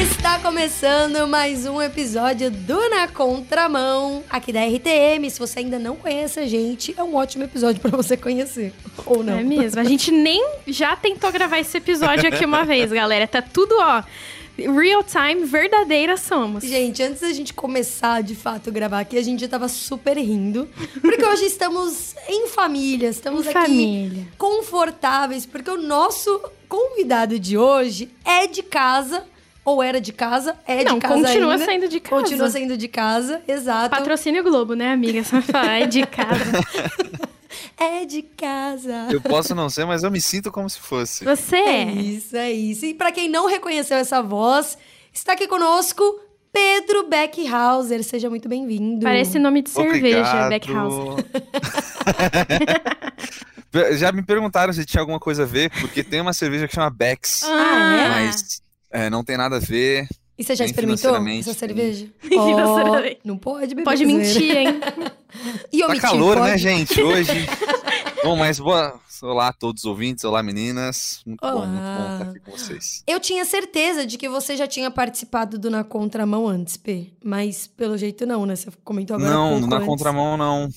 Está começando mais um episódio do Na Contramão, aqui da RTM. Se você ainda não conhece a gente, é um ótimo episódio para você conhecer. Ou não. É mesmo. A gente nem já tentou gravar esse episódio aqui uma vez, galera. Tá tudo, ó. Real time, verdadeira somos. Gente, antes da gente começar de fato a gravar aqui, a gente já tava super rindo. Porque hoje estamos em família, estamos Em aqui família. confortáveis, porque o nosso convidado de hoje é de casa. Ou era de casa, é Não, de casa continua ainda. saindo de casa. Continua saindo de casa, exato. Patrocínio Globo, né, amiga? Só falar, é de casa. É de casa. Eu posso não ser, mas eu me sinto como se fosse. Você É é. isso, é isso. E pra quem não reconheceu essa voz, está aqui conosco Pedro Beckhauser. Seja muito bem-vindo. Parece nome de cerveja, Obrigado. Backhouse. Já me perguntaram se tinha alguma coisa a ver, porque tem uma cerveja que chama Becks, Ah, é? mas é, não tem nada a ver. E você já Nem experimentou essa cerveja? Financeiramente. não pode beber. Pode mentir, hein? E Tá omitir, calor, pode? né, gente? Hoje. bom, mas boa. Olá a todos os ouvintes, olá meninas. Muito bom, muito bom Olá. estar aqui com vocês. Eu tinha certeza de que você já tinha participado do Na Contramão antes, P. Mas pelo jeito não, né? Você comentou agora Não, pouco na antes. contramão não.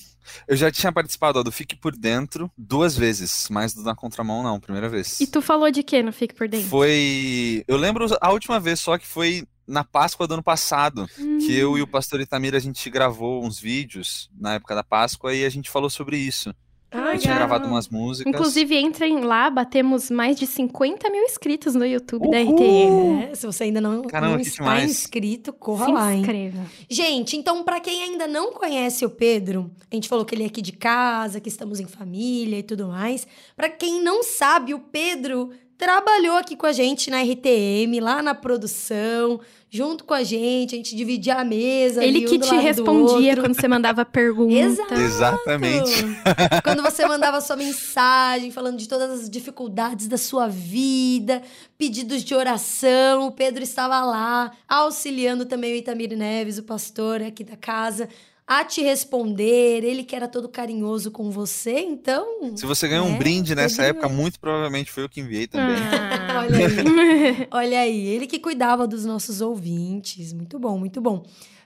Eu já tinha participado ó, do Fique por Dentro duas vezes, mas do Na Contramão não, primeira vez. E tu falou de quê no Fique por Dentro? Foi. Eu lembro a última vez só que foi na Páscoa do ano passado. Que eu e o pastor Itamir a gente gravou uns vídeos na época da Páscoa e a gente falou sobre isso. Ah, Eu tinha gravado umas músicas. Inclusive, entrem lá, batemos mais de 50 mil inscritos no YouTube da Uhul! RTM. É, se você ainda não, Caramba, não está demais. inscrito, corra Se lá, hein? inscreva. Gente, então, pra quem ainda não conhece o Pedro, a gente falou que ele é aqui de casa, que estamos em família e tudo mais. Pra quem não sabe, o Pedro trabalhou aqui com a gente na RTM, lá na produção, junto com a gente, a gente dividia a mesa. Ele ali, um que do te respondia quando você mandava pergunta. Exato. Exatamente. Quando você mandava sua mensagem falando de todas as dificuldades da sua vida, pedidos de oração, o Pedro estava lá, auxiliando também o Itamir Neves, o pastor aqui da casa, a te responder. Ele que era todo carinhoso com você, então. Se você ganhou É, um brinde nessa época, muito provavelmente foi eu que enviei também. Ah. Olha aí. Olha aí, ele que cuidava dos nossos ouvintes. Muito bom, muito bom.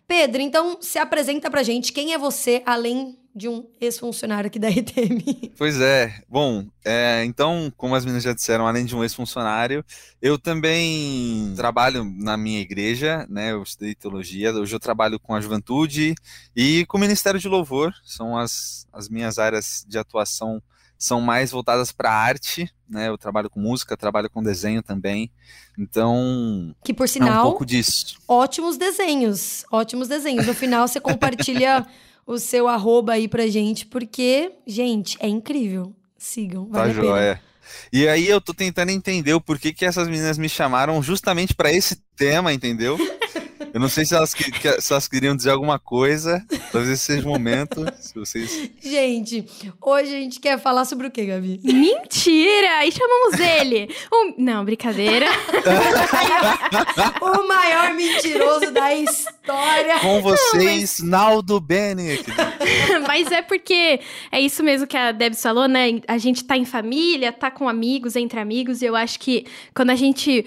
Pedro, então se apresenta pra gente quem é você, além de um ex-funcionário aqui da RTM. Pois é. Bom, é, então, como as meninas já disseram, além de um ex-funcionário, eu também trabalho na minha igreja, né? Eu estudei teologia. Hoje eu trabalho com a juventude e com o Ministério de Louvor. São as, as minhas áreas de atuação são mais voltadas para a arte, né? Eu trabalho com música, trabalho com desenho também. Então, Que por é um sinal, pouco disso. ótimos desenhos. Ótimos desenhos. No final, você compartilha o seu arroba aí pra gente, porque, gente, é incrível. Sigam, Tá vale a pena. joia. E aí eu tô tentando entender o porquê que essas meninas me chamaram justamente para esse tema, entendeu? Eu não sei se elas, que- que- se elas queriam dizer alguma coisa, talvez esse seja o momento, se vocês... Gente, hoje a gente quer falar sobre o quê, Gabi? Mentira! E chamamos ele. Um- Não, brincadeira. o maior mentiroso da história. Com vocês, Naldo Bene. Mas é porque é isso mesmo que a Debs falou, né? A gente tá em família, tá com amigos, entre amigos, e eu acho que quando a gente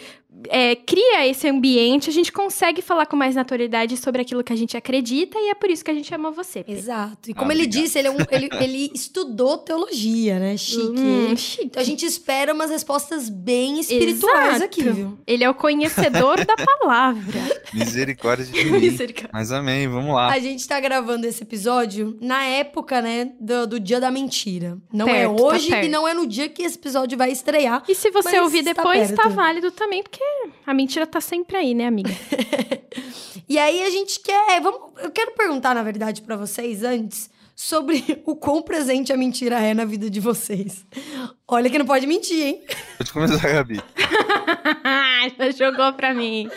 é, cria esse ambiente, a gente consegue falar com mais naturalidade sobre aquilo que a gente acredita, e é por isso que a gente ama você. Pedro. Exato. E Ah, como ele obrigado. disse, ele, é um- ele- ele estudou teologia, né? Chique. Hum, chique. Então a gente espera umas respostas bem espirituais Exato. aqui, viu? Ele é o conhecedor da palavra. Misericórdia de mim. Misericórdia. Mas amém, vamos lá. A gente tá gravando esse episódio na época, né, do, do dia da mentira. Não é Perto, tá hoje perto. e não é no dia que esse episódio vai estrear. E se você ouvir tá depois, tá, perto. válido também, porque a mentira tá sempre aí, né, amiga? E aí a gente quer. Vamos, eu quero perguntar, na verdade, pra vocês antes sobre o quão presente a mentira é na vida de vocês. Olha que não pode mentir, hein? Pode começar, Gabi. Já jogou pra mim.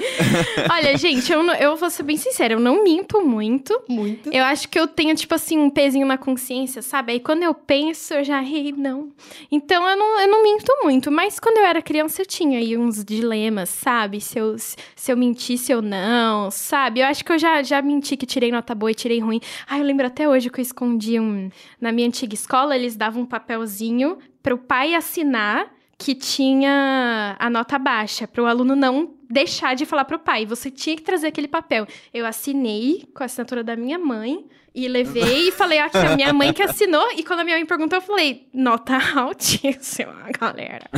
Olha, gente, eu, não- eu vou ser bem sincera, eu não minto muito. Muito. Eu acho que eu tenho, tipo assim, um pezinho na consciência, sabe? Aí quando eu penso, eu já ri, não. Então eu não, eu não minto muito. Mas quando eu era criança, eu tinha aí uns dilemas, sabe? Se eu, se eu mentisse ou não, sabe? Eu acho que eu já, já menti que tirei nota boa e tirei ruim. Ah, eu lembro até hoje que eu escondi um. Na minha antiga escola, eles davam um papelzinho para o pai assinar que tinha a nota baixa, para o aluno não deixar de falar para o pai. Você tinha que trazer aquele papel. Eu assinei com a assinatura da minha mãe e levei e falei, aqui, a minha mãe que assinou. E quando a minha mãe perguntou, eu falei, nota altíssima, galera.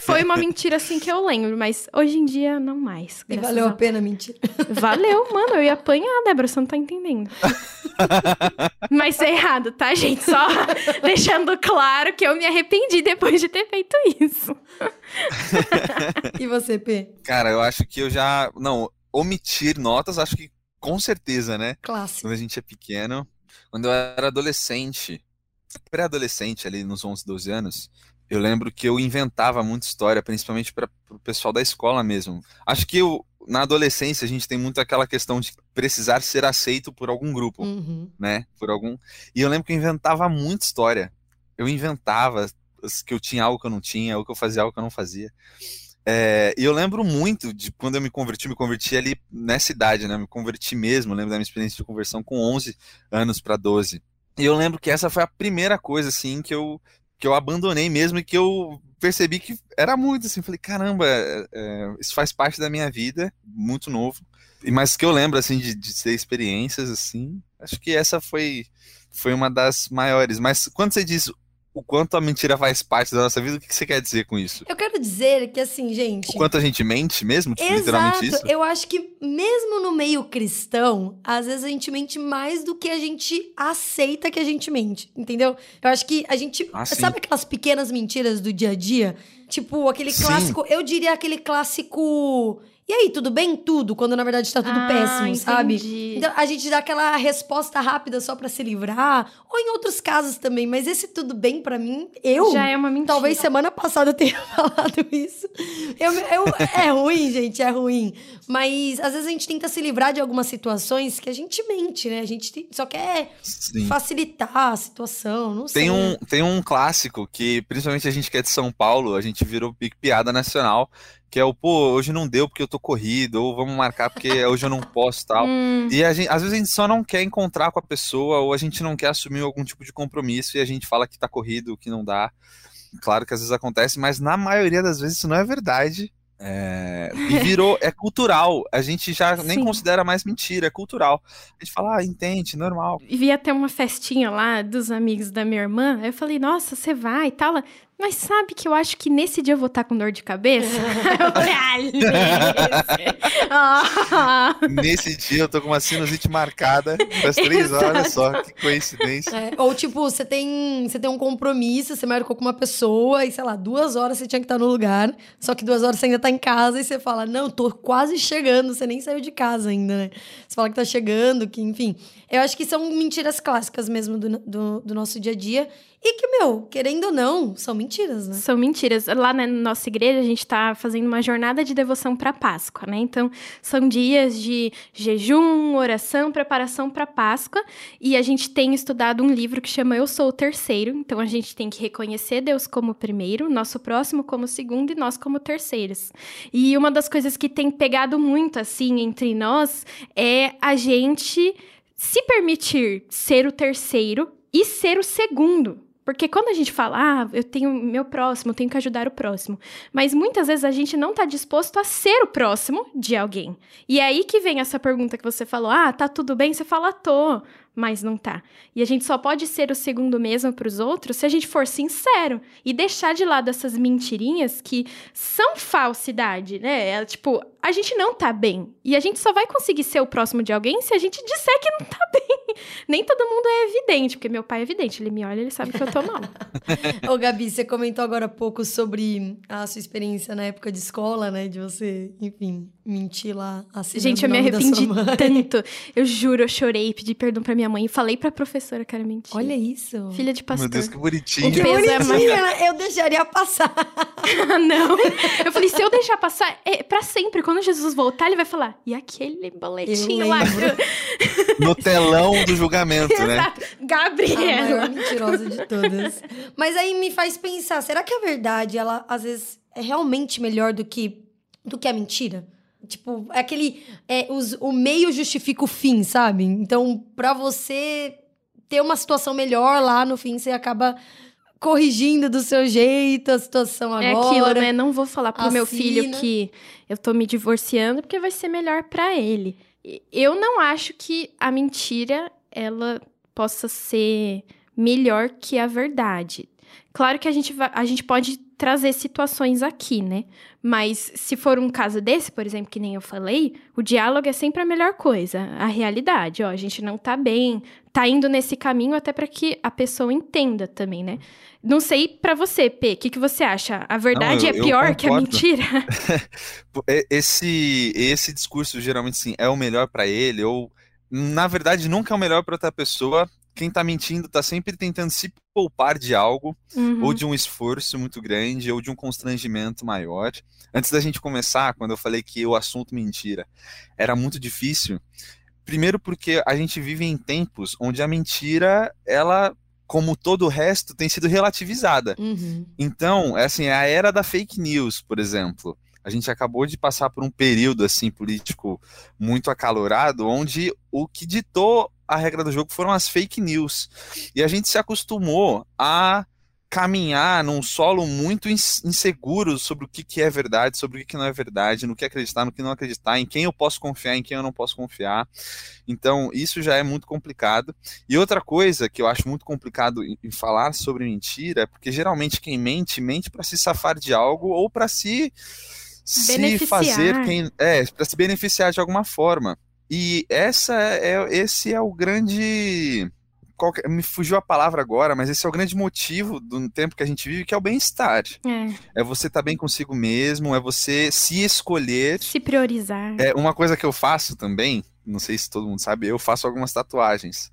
Foi uma mentira assim que eu lembro, mas hoje em dia não mais. E valeu a pena mentir. Valeu, mano. Eu ia apanhar, Débora, você não tá entendendo. mas é errado, tá, gente? Só deixando claro que eu me arrependi depois de ter feito isso. e você, P? Cara, eu acho que eu já. Não, omitir notas, acho que com certeza, né? Clássico. Quando a gente é pequeno. Quando eu era adolescente, pré-adolescente, ali nos 11, 12 anos, eu lembro que eu inventava muita história, principalmente para o pessoal da escola mesmo. Acho que eu, na adolescência a gente tem muito aquela questão de precisar ser aceito por algum grupo, uhum. né? Por algum. E eu lembro que eu inventava muita história. Eu inventava que eu tinha algo que eu não tinha, ou que eu fazia algo que eu não fazia. É, e eu lembro muito de quando eu me converti, me converti ali nessa idade, né? Me converti mesmo, lembro da minha experiência de conversão com 11 anos para 12. E eu lembro que essa foi a primeira coisa, assim, que eu, que eu abandonei mesmo e que eu percebi que era muito, assim. Falei, caramba, é, é isso faz parte da minha vida, muito novo. Mas que eu lembro, assim, de, de ter experiências, assim. Acho que essa foi, foi uma das maiores. Mas quando você diz o quanto a mentira faz parte da nossa vida, o que você quer dizer com isso? Eu quero dizer que, assim, gente. O quanto a gente mente mesmo? Exato. Literalmente isso? Eu acho que, mesmo no meio cristão, às vezes a gente mente mais do que a gente aceita que a gente mente, entendeu? Eu acho que a gente. Ah, sabe aquelas pequenas mentiras do dia a dia? Tipo, aquele clássico. Sim. Eu diria aquele clássico e aí, tudo bem? Tudo, quando na verdade tá tudo ah, péssimo, entendi. sabe? Então a gente dá aquela resposta rápida só para se livrar, ou em outros casos também, mas esse tudo bem para mim, eu. Já é uma mentira. Talvez semana passada eu tenha falado isso. Eu, eu, é ruim, gente, é ruim. Mas às vezes a gente tenta se livrar de algumas situações que a gente mente, né? A gente só quer Sim. facilitar a situação, não sei. Tem um, tem um clássico que, principalmente a gente que é de São Paulo, a gente virou piada nacional, que é o, pô, hoje não deu porque eu tô corrido, ou vamos marcar porque hoje eu não posso tal. Hum. E a gente, às vezes a gente só não quer encontrar com a pessoa, ou a gente não quer assumir algum tipo de compromisso e a gente fala que tá corrido, que não dá. Claro que às vezes acontece, mas na maioria das vezes isso não é verdade. É, e virou, é cultural. A gente já Sim. nem considera mais mentira, é cultural. A gente fala, ah, entende, normal. E via ter uma festinha lá dos amigos da minha irmã. Aí eu falei, nossa, você vai e tal. Mas sabe que eu acho que nesse dia eu vou estar com dor de cabeça? eu falei, ah, Nesse dia eu tô com uma sinusite marcada das três horas só. Que coincidência. É, ou tipo, você tem, você tem um compromisso, você marcou com uma pessoa e, sei lá, duas horas você tinha que estar no lugar. Só que duas horas você ainda tá em casa e você fala, não, tô quase chegando. Você nem saiu de casa ainda, né? Você fala que tá chegando, que, enfim. Eu acho que são mentiras clássicas mesmo do, do, do nosso dia a dia. E que, meu, querendo ou não, são mentiras, né? São mentiras. Lá na nossa igreja, a gente está fazendo uma jornada de devoção para Páscoa, né? Então, são dias de jejum, oração, preparação para Páscoa. E a gente tem estudado um livro que chama Eu Sou o Terceiro. Então, a gente tem que reconhecer Deus como primeiro, nosso próximo como segundo e nós como terceiros. E uma das coisas que tem pegado muito, assim, entre nós é a gente se permitir ser o terceiro e ser o segundo. Porque quando a gente fala, ah, eu tenho meu próximo, tenho que ajudar o próximo. Mas muitas vezes a gente não está disposto a ser o próximo de alguém. E é aí que vem essa pergunta que você falou: ah, tá tudo bem? Você fala, tô mas não tá. E a gente só pode ser o segundo mesmo para os outros se a gente for sincero e deixar de lado essas mentirinhas que são falsidade, né? É, tipo, a gente não tá bem. E a gente só vai conseguir ser o próximo de alguém se a gente disser que não tá bem. Nem todo mundo é evidente, porque meu pai é evidente, ele me olha, ele sabe que eu tô mal. Ô, Gabi, você comentou agora há pouco sobre a sua experiência na época de escola, né? De você, enfim, mentir lá. Gente, eu me arrependi tanto. Eu juro, eu chorei, pedi perdão pra minha mãe e falei pra professora que era mentira. Olha isso. Filha de pastor. Meu Deus, que bonitinho. Que bonitinha, é eu deixaria passar. não. Eu falei, se eu deixar passar, é pra sempre. Quando Jesus voltar, ele vai falar, e aquele boletim lá? no telão do julgamento, né? Gabriela. A maior mentirosa de todas. Mas aí me faz pensar, será que a verdade, ela às vezes é realmente melhor do que, do que a mentira? Tipo, é aquele. É, os, o meio justifica o fim, sabe? Então, para você ter uma situação melhor lá no fim, você acaba corrigindo do seu jeito a situação agora. É aquilo, né? Não vou falar pro meu Assina. filho que eu tô me divorciando porque vai ser melhor pra ele. Eu não acho que a mentira ela possa ser melhor que a verdade. Claro que a gente, vai, a gente pode trazer situações aqui, né? Mas se for um caso desse, por exemplo, que nem eu falei, o diálogo é sempre a melhor coisa. A realidade, ó, a gente não tá bem, tá indo nesse caminho até para que a pessoa entenda também, né? Não sei pra você, P, o que, que você acha? A verdade eu- é eu pior que a mentira? Esse, esse discurso geralmente sim é o melhor pra ele, ou na verdade nunca é o melhor pra outra pessoa. Quem tá mentindo tá sempre tentando se poupar de algo, Uhum. ou de um esforço muito grande, ou de um constrangimento maior. Antes da gente começar, quando eu falei que o assunto mentira era muito difícil, primeiro porque a gente vive em tempos onde a mentira, ela, como todo o resto, tem sido relativizada. Uhum. Então, é assim, é a era da fake news, por exemplo. A gente acabou de passar por um período assim político muito acalorado, onde o que ditou a regra do jogo foram as fake news. E a gente se acostumou a caminhar num solo muito ins- inseguro sobre o que, que é verdade, sobre o que, que não é verdade, no que acreditar, no que não acreditar, em quem eu posso confiar, em quem eu não posso confiar. Então, isso já é muito complicado. E outra coisa que eu acho muito complicado em, falar sobre mentira é porque geralmente quem mente, mente para se safar de algo ou para se se fazer quem é, para se beneficiar de alguma forma. E essa é esse é o grande me fugiu a palavra agora, mas esse é o grande motivo do tempo que a gente vive, que é o bem-estar. É, É você estar bem consigo mesmo, é você se escolher se priorizar. é, uma coisa que eu faço também, não sei se todo mundo sabe, eu faço algumas tatuagens.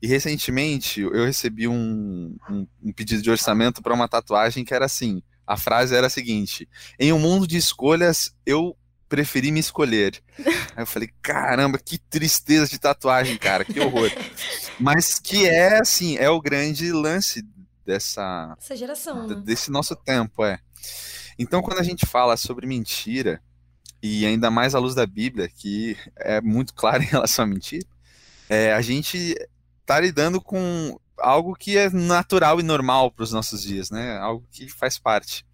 E recentemente eu recebi um, um- um pedido de orçamento para uma tatuagem que era assim: a frase era a seguinte: em um mundo de escolhas, eu preferi me escolher. Aí eu falei: caramba, que tristeza de tatuagem, cara, que horror. Mas que é assim, é o grande lance dessa, Essa geração. né? desse nosso tempo, é. Então, quando a gente fala sobre mentira, e ainda mais à luz da Bíblia, que é muito clara em relação à mentira, é, a gente está lidando com algo que é natural e normal para os nossos dias, né? Algo que faz parte.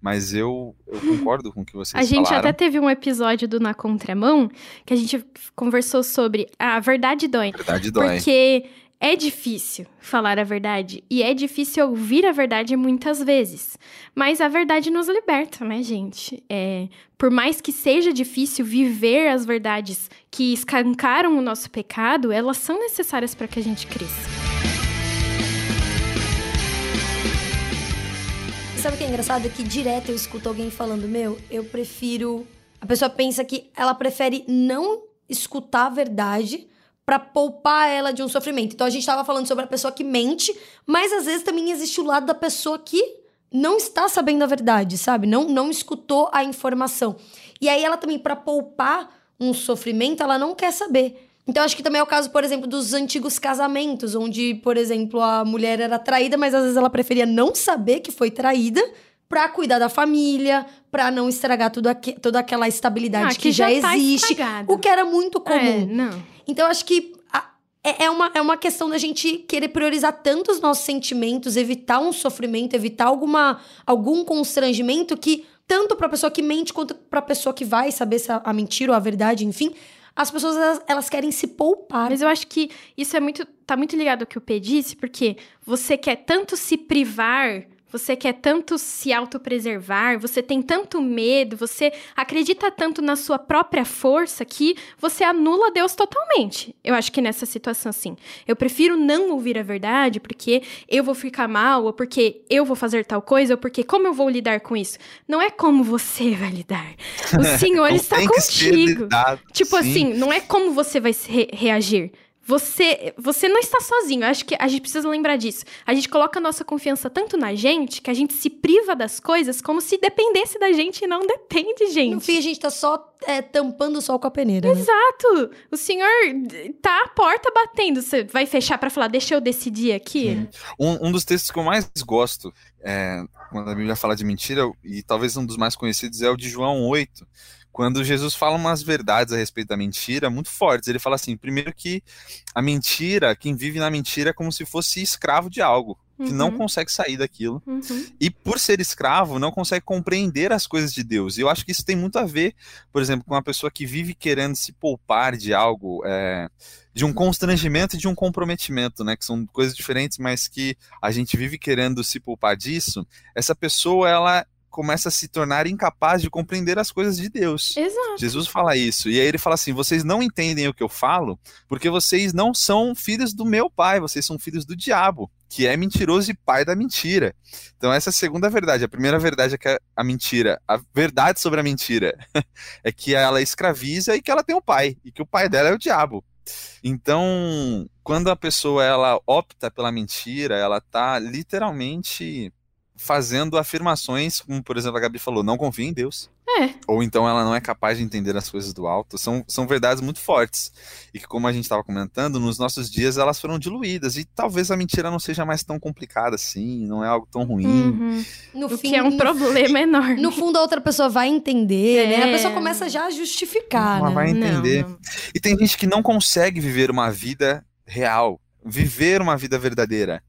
Mas eu, eu concordo com o que vocês A gente falaram. até teve um episódio do Na Contramão que a gente conversou sobre a verdade dói. Verdade dói. Porque é difícil falar a verdade e é difícil ouvir a verdade muitas vezes. Mas a verdade nos liberta, né, gente? É, por mais que seja difícil viver as verdades que escancaram o nosso pecado, elas são necessárias para que a gente cresça. Sabe o que é engraçado? É que direto eu escuto alguém falando, meu, eu prefiro. A pessoa pensa que ela prefere não escutar a verdade pra poupar ela de um sofrimento. Então a gente tava falando sobre a pessoa que mente, mas às vezes também existe o lado da pessoa que não está sabendo a verdade, sabe? Não, não escutou a informação. E aí ela também, pra poupar um sofrimento, ela não quer saber. Então acho que também é o caso, por exemplo, dos antigos casamentos, onde, por exemplo, a mulher era traída, mas às vezes ela preferia não saber que foi traída pra cuidar da família, pra não estragar tudo toda aquela estabilidade Ah, que, já, tá existe, estragado. o que era muito É, comum. não. Então, acho que a- é, é uma, é uma questão da gente querer priorizar tanto os nossos sentimentos, evitar um sofrimento, evitar alguma, algum constrangimento que, tanto pra pessoa que mente quanto pra pessoa que vai saber se a, a mentira ou a verdade, enfim, as pessoas elas, elas querem se poupar. Mas eu acho que isso é muito. tá muito ligado ao que o P disse, porque você quer tanto se privar, você quer tanto se autopreservar, você tem tanto medo, você acredita tanto na sua própria força que você anula Deus totalmente. Eu acho que nessa situação, assim, eu prefiro não ouvir a verdade porque eu vou ficar mal, ou porque eu vou fazer tal coisa, ou porque como eu vou lidar com isso? Não é como você vai lidar. O Senhor está contigo. lidado, Tipo sim. assim, não é como você vai re- reagir. Você, você não está sozinho. Eu acho que a gente precisa lembrar disso. A gente coloca a nossa confiança tanto na gente que a gente se priva das coisas como se dependesse da gente e não depende, gente. No fim, a gente tá só é, tampando o sol com a peneira. né? Exato. O senhor tá a porta batendo. Você vai fechar pra falar, deixa eu decidir aqui? Um, um dos textos que eu mais gosto, é, quando a Bíblia fala de mentira, e talvez um dos mais conhecidos, é o de João 8, quando Jesus fala umas verdades a respeito da mentira muito fortes. Ele fala assim: primeiro, que a mentira, quem vive na mentira é como se fosse escravo de algo. que não Uhum. consegue sair daquilo. Uhum. E por ser escravo, não consegue compreender as coisas de Deus. E eu acho que isso tem muito a ver, por exemplo, com uma pessoa que vive querendo se poupar de algo, é, de um constrangimento e de um comprometimento, né? Que são coisas diferentes, mas que a gente vive querendo se poupar disso. Essa pessoa, ela começa a se tornar incapaz de compreender as coisas de Deus. Exato. Jesus fala isso. E aí ele fala assim: vocês não entendem o que eu falo, porque vocês não são filhos do meu pai, vocês são filhos do diabo, que é mentiroso e pai da mentira. Então, essa é a segunda verdade. A primeira verdade é que a, a mentira, a verdade sobre a mentira, é que ela escraviza e que ela tem um pai, e que o pai dela é o diabo. Então, quando a pessoa ela opta pela mentira, ela tá literalmente fazendo afirmações, como por exemplo a Gabi falou, não confia em Deus. É. Ou então ela não é capaz de entender as coisas do alto. São, são verdades muito fortes. E que, como a gente estava comentando, nos nossos dias elas foram diluídas. E talvez a mentira não seja mais tão complicada assim, não é algo tão ruim. Uhum. No O fim, que é um problema enorme. No fundo, a outra pessoa vai entender, né? A É. pessoa começa já a justificar, Ela né? vai entender. Não, não. E tem gente que não consegue viver uma vida real, viver uma vida verdadeira.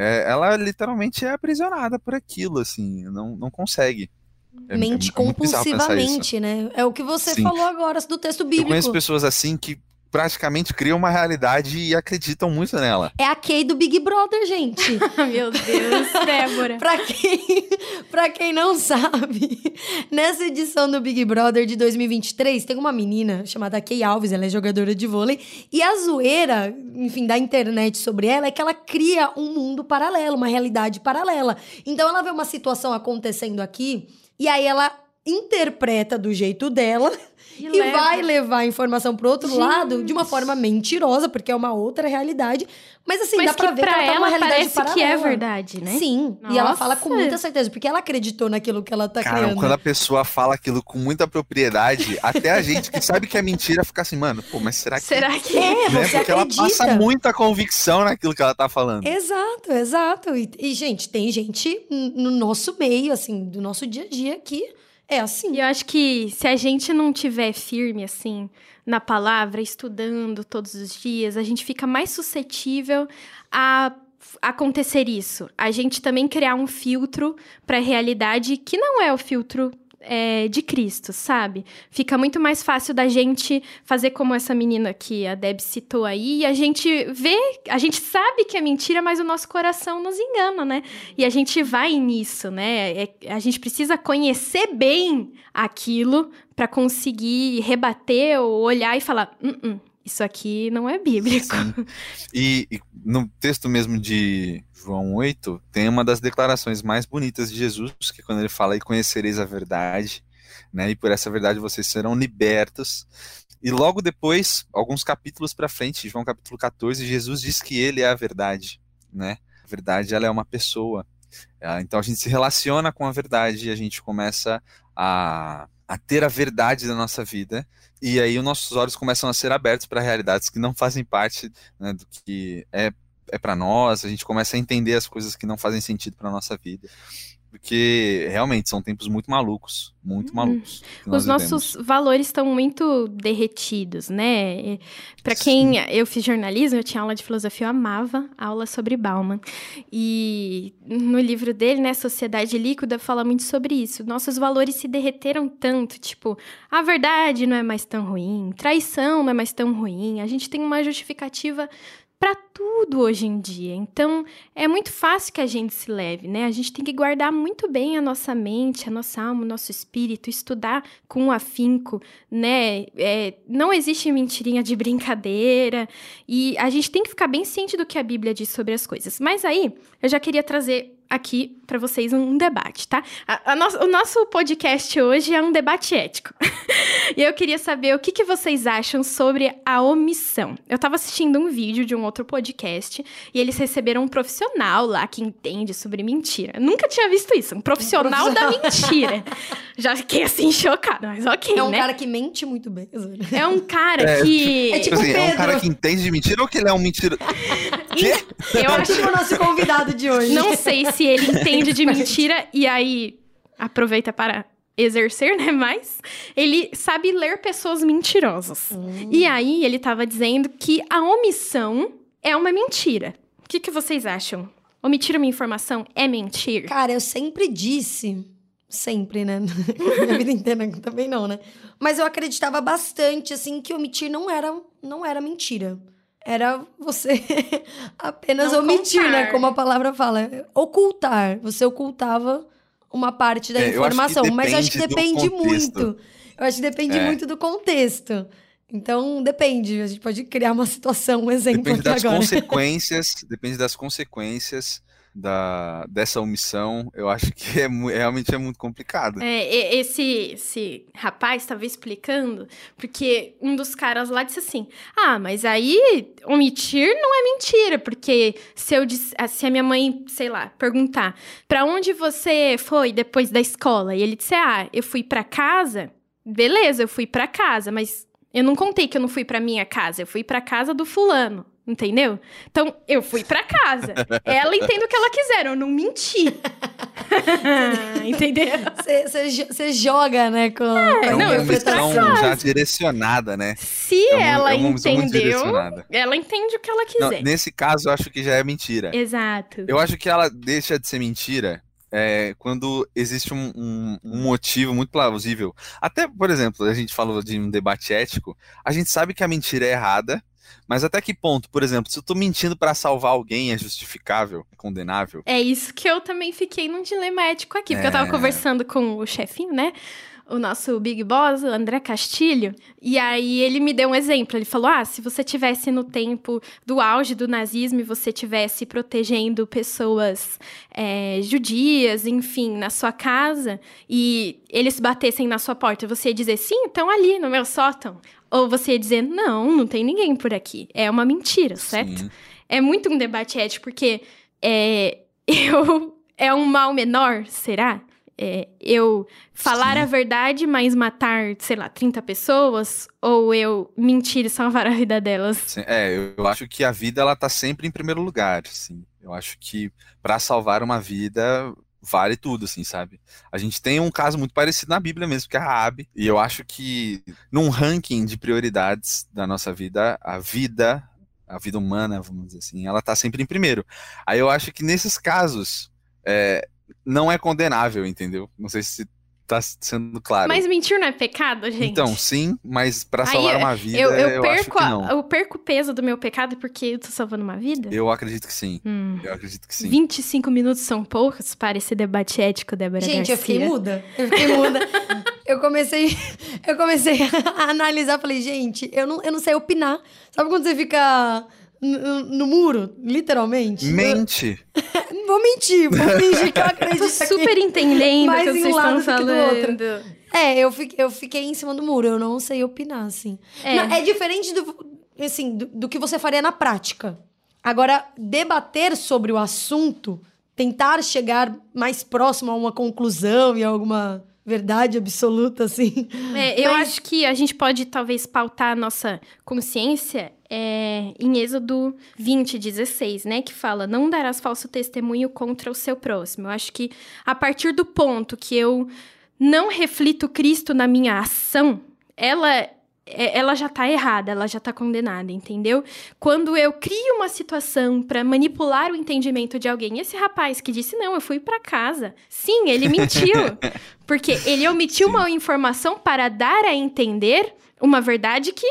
É, ela literalmente é aprisionada por aquilo, assim, não, não consegue. É- é Mente isso. compulsivamente, né? É o que você Sim. falou agora do texto Eu bíblico. conheço pessoas assim que praticamente criam uma realidade e acreditam muito nela. É a Kay do Big Brother, gente. Meu Deus, Débora. pra, quem, pra quem não sabe, nessa edição do Big Brother de 2023, tem uma menina chamada Kay Alves, ela é jogadora de vôlei, e a zoeira, enfim, da internet sobre ela é que ela cria um mundo paralelo, uma realidade paralela. Então ela vê uma situação acontecendo aqui, e aí ela interpreta do jeito dela e, leva. vai levar a informação pro outro Gente. lado de uma forma mentirosa, porque é uma outra realidade. Mas assim, Mas dá pra que ver que pra ela tá ela realidade parece que é paralela. verdade, né? Sim, e ela fala com Nossa. muita certeza, porque ela acreditou naquilo que ela tá Cara, criando. quando a pessoa fala aquilo com muita propriedade, até a gente que sabe que é mentira fica assim, mano, pô, mas será que. Será que É, Né? você Porque ela acredita. passa muita convicção naquilo que ela tá falando. Exato, exato. E, e, gente, tem gente no nosso meio, assim, do nosso dia a dia que é assim. E eu acho que se a gente não tiver firme, assim, na palavra, estudando todos os dias, a gente fica mais suscetível a acontecer isso. A gente também criar um filtro para a realidade que não é o filtro é, de Cristo, sabe? Fica muito mais fácil da gente fazer como essa menina que a Deb citou aí, e a gente vê, a gente sabe que é mentira, mas o nosso coração nos engana, né? E a gente vai nisso, né? É- a gente precisa conhecer bem aquilo para conseguir rebater ou olhar e falar: "Hum, hum, isso aqui não é bíblico. E, e no texto mesmo de João 8, tem uma das declarações mais bonitas de Jesus, que é quando ele fala, e conhecereis a verdade, né? E por essa verdade vocês serão libertos. E logo depois, alguns capítulos para frente, João capítulo 14, Jesus diz que ele é a verdade, né? A verdade, ela é uma pessoa. Ah, Então a gente se relaciona com a verdade e a gente começa a, a ter a verdade da nossa vida. E aí os nossos olhos começam a ser abertos para realidades que não fazem parte né, do que é, é para nós. A gente começa a entender as coisas que não fazem sentido para nossa vida. Porque realmente são tempos muito malucos, muito malucos. que nós Os nossos valores estão muito derretidos, né? Para quem eu fiz jornalismo, eu tinha aula de filosofia, eu amava aula sobre Bauman. E no livro dele, né, Sociedade Líquida, fala muito sobre isso. Nossos valores se derreteram tanto, tipo, a verdade não é mais tão ruim, traição não é mais tão ruim. A gente tem uma justificativa para tudo hoje em dia. Então, é muito fácil que a gente se leve, né? A gente tem que guardar muito bem a nossa mente, a nossa alma, o nosso espírito, estudar com afinco, né? É, não existe mentirinha de brincadeira e a gente tem que ficar bem ciente do que a Bíblia diz sobre as coisas. Mas aí, eu já queria trazer aqui para vocês um debate, tá? A, a nosso, o nosso podcast hoje é um debate ético. e eu queria saber o que, que vocês acham sobre a omissão. Eu estava assistindo um vídeo de um outro podcast e eles receberam um profissional lá que entende sobre mentira. Eu nunca tinha visto isso, um profissional, da mentira. Já fiquei assim chocada, mas ok, É um né? cara que mente muito bem. É um cara É, que. é Tipo tipo assim, é um Pedro. cara que entende de mentira ou que ele é um mentira? Eu É acho tipo o nosso convidado de hoje. Não sei se ele entende de mentira e aí aproveita para exercer, né? Mas ele sabe ler pessoas mentirosas. Hum. E aí ele tava dizendo que a omissão é uma mentira. O que, que vocês acham? Omitir uma informação é mentir? Cara, eu sempre disse. Sempre, né? Minha vida inteira também não, né? Mas eu acreditava bastante, assim, que omitir não era, não era mentira. Era você apenas Não omitir, contar. né? Como a palavra fala. Ocultar. Você ocultava uma parte da É, eu acho informação. mas eu acho que depende muito. Eu acho que depende É. muito do contexto. Então, depende. A gente pode criar uma situação, um exemplo Depende aqui das agora. consequências, depende das consequências da, dessa omissão. Eu acho que é, realmente é muito complicado. É, esse, esse rapaz estava explicando, porque um dos caras lá disse assim: Ah, mas aí omitir não é mentira, porque se eu disse, ah, se a minha mãe, sei lá, perguntar pra onde você foi depois da escola, e ele disser, ah, eu fui pra casa, beleza, eu fui pra casa, mas eu não contei que eu não fui pra minha casa, eu fui pra casa do fulano. Entendeu? Então, eu fui pra casa. Ela entende o que ela quiser, eu não menti. Entendeu? Você joga, né? Com, É uma não, eu fui pra omissão já direcionada, né? Se É uma- ela é muito entendeu, ela entende o que ela Não, quiser. nesse caso, eu acho que já é mentira. Exato. Eu acho que ela deixa de ser mentira é, quando existe um, um- um motivo muito plausível. Até, por exemplo, a gente falou de um debate ético, a gente sabe que a mentira é errada, mas até que ponto, por exemplo, se eu tô mentindo pra salvar alguém é justificável, é condenável? É isso que eu também fiquei num dilema ético aqui, porque eu tava É. conversando com o chefinho, né? O nosso Big Boss, o André Castilho, e aí ele me deu um exemplo. Ele falou: Ah, se você tivesse no tempo do auge do nazismo e você tivesse protegendo pessoas é, judias, enfim, na sua casa, e eles batessem na sua porta, você ia dizer sim, estão ali no meu sótão. Ou você ia dizer, não, não tem ninguém por aqui. É uma mentira, certo? Sim. É muito um debate ético, porque é, eu, é um mal menor, será? É, eu falar Sim. a verdade, mas matar, sei lá, 30 pessoas? Ou eu mentir e salvar a vida delas? Sim, É, eu, eu acho que a vida ela tá sempre em primeiro lugar, assim. Eu acho que pra salvar uma vida vale tudo, assim, sabe? A gente tem um caso muito parecido na Bíblia mesmo, que é a Raabe, e eu acho que num ranking de prioridades da nossa vida, a vida, a vida humana, vamos dizer assim, ela tá sempre em primeiro. Aí eu acho que nesses casos é, não é condenável, entendeu? Não sei se tá sendo claro. Mas mentir não é pecado, gente? Então, sim, mas pra Aí, salvar uma vida, eu, eu, eu acho perco a- eu perco o peso do meu pecado porque eu tô salvando uma vida? Eu acredito que sim. Hum. Eu acredito que sim. 25 minutos são poucos para esse debate ético, Débora Gente, eu fiquei Garcia. muda. Eu fiquei muda. eu comecei, eu comecei a analisar, falei, gente, eu não, eu não sei opinar. Sabe quando você fica no, no muro, literalmente? Mente. Eu- vou mentir, vou fingir que eu acredito Tô aqui. super entendendo o Mais que em um vocês lado estão do que do outro. falando. É, eu fiquei, eu fiquei em cima do muro, eu não sei opinar, assim. É. Não, é diferente do, assim, do, do que você faria na prática. Agora, debater sobre o assunto, tentar chegar mais próximo a uma conclusão e a alguma verdade absoluta, assim. É, eu Mas- acho que a gente pode talvez pautar a nossa consciência é, em Êxodo 20, 16, né? Que fala: não darás falso testemunho contra o seu próximo. Eu acho que a partir do ponto que eu não reflito Cristo na minha ação, ela. É- Ela já tá errada, ela já tá condenada, entendeu? Quando eu crio uma situação pra manipular o entendimento de alguém, esse rapaz que disse: Não, eu fui pra casa. Sim, ele mentiu. Porque ele omitiu Sim. uma informação para dar a entender uma verdade que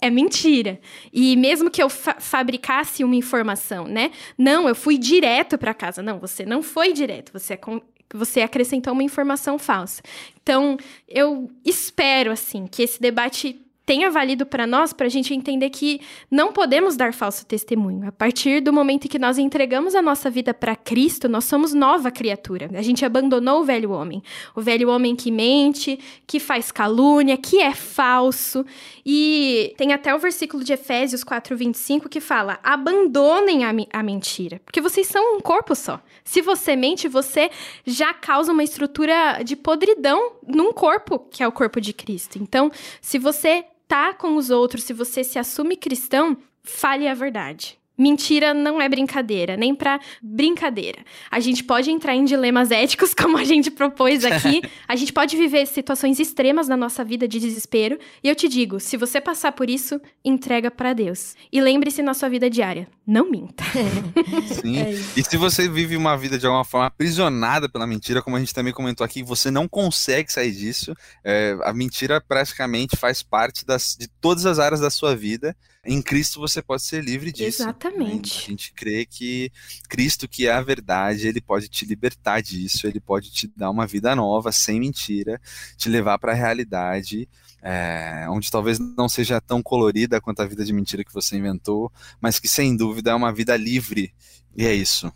é mentira. E mesmo que eu fa- fabricasse uma informação, né? Não, eu fui direto para casa. Não, você não foi direto. Você, acon- você acrescentou uma informação falsa. Então, eu espero, assim, que esse debate tenha valido para nós, para a gente entender que não podemos dar falso testemunho. A partir do momento em que nós entregamos a nossa vida para Cristo, nós somos nova criatura. A gente abandonou o velho homem. O velho homem que mente, que faz calúnia, que é falso. E tem até o versículo de Efésios 4:25 que fala: "Abandonem a, a mentira, porque vocês são um corpo só. Se você mente, você já causa uma estrutura de podridão num corpo, que é o corpo de Cristo. Então, se você tá com os outros, se você se assume cristão, fale a verdade. Mentira não é brincadeira, nem pra brincadeira. A gente pode entrar em dilemas éticos, como a gente propôs aqui. a gente pode viver situações extremas na nossa vida de desespero. E eu te digo, se você passar por isso, entrega para Deus. E lembre-se na sua vida diária, não minta. Sim. É e se você vive uma vida de alguma forma aprisionada pela mentira, como a gente também comentou aqui, você não consegue sair disso. É, a mentira praticamente faz parte das, de todas as áreas da sua vida. Em Cristo você pode ser livre disso. Né? Exatamente. Né? A gente crê que Cristo, que é a verdade, ele pode te libertar disso, ele pode te dar uma vida nova, sem mentira, te levar para a realidade. É, onde talvez não seja tão colorida quanto a vida de mentira que você inventou, mas que sem dúvida é uma vida livre. E é isso.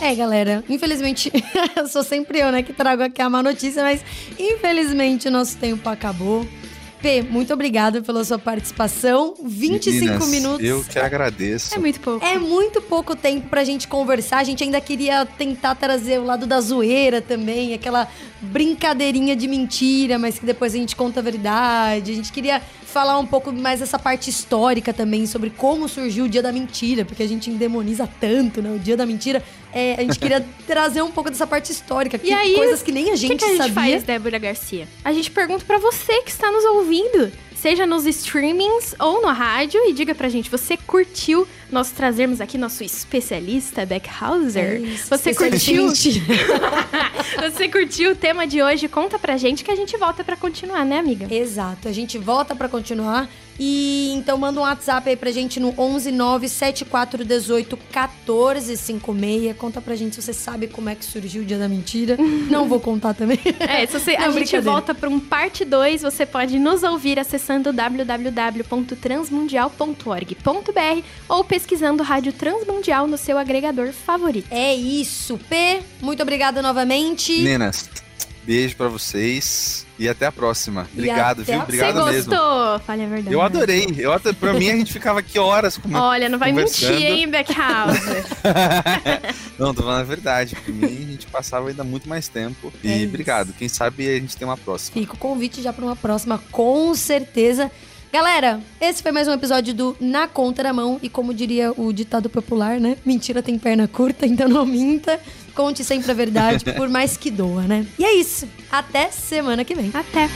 É, galera, infelizmente, sou sempre eu, né, que trago aqui a má notícia, mas infelizmente o nosso tempo acabou. P, muito obrigada pela sua participação. 25 Meninas, minutos. Eu que agradeço. É muito pouco. É muito pouco tempo pra gente conversar. A gente ainda queria tentar trazer o lado da zoeira também, aquela brincadeirinha de mentira, mas que depois a gente conta a verdade. A gente queria falar um pouco mais dessa parte histórica também, sobre como surgiu o Dia da Mentira, porque a gente endemoniza tanto, né? O Dia da Mentira. É, a gente queria trazer um pouco dessa parte histórica, que, e aí, coisas que nem a gente sabia. O que, que a gente sabia. faz, Débora Garcia? A gente pergunta para você que está nos ouvindo seja nos streamings ou no rádio, e diga pra gente, você curtiu nós trazermos aqui nosso especialista Beckhauser? É isso, você curtiu? você curtiu o tema de hoje? Conta pra gente que a gente volta para continuar, né, amiga? Exato, a gente volta para continuar. E então manda um WhatsApp aí pra gente no 11 97418 1456. Conta pra gente se você sabe como é que surgiu o Dia da Mentira. Não vou contar também. É, se você, Não, a gente volta pra um parte 2, você pode nos ouvir acessando www.transmundial.org.br ou pesquisando Rádio Transmundial no seu agregador favorito. É isso, P. Muito obrigada novamente. Meninas, beijo para vocês. E até a próxima. Obrigado, viu? Obrigado Você mesmo. gostou? Fale a verdade. Eu adorei. Eu adorei. Pra mim, a gente ficava aqui horas com Olha, não vai mentir, hein, Backhouse? não, tô falando a verdade. Pra mim, a gente passava ainda muito mais tempo. É e isso. obrigado. Quem sabe a gente tem uma próxima. Fica o convite já pra uma próxima, com certeza. Galera, esse foi mais um episódio do Na Conta da Mão. E como diria o ditado popular, né? Mentira tem perna curta, então não minta. Conte sempre a verdade, por mais que doa, né? E é isso. Até semana que vem. Até.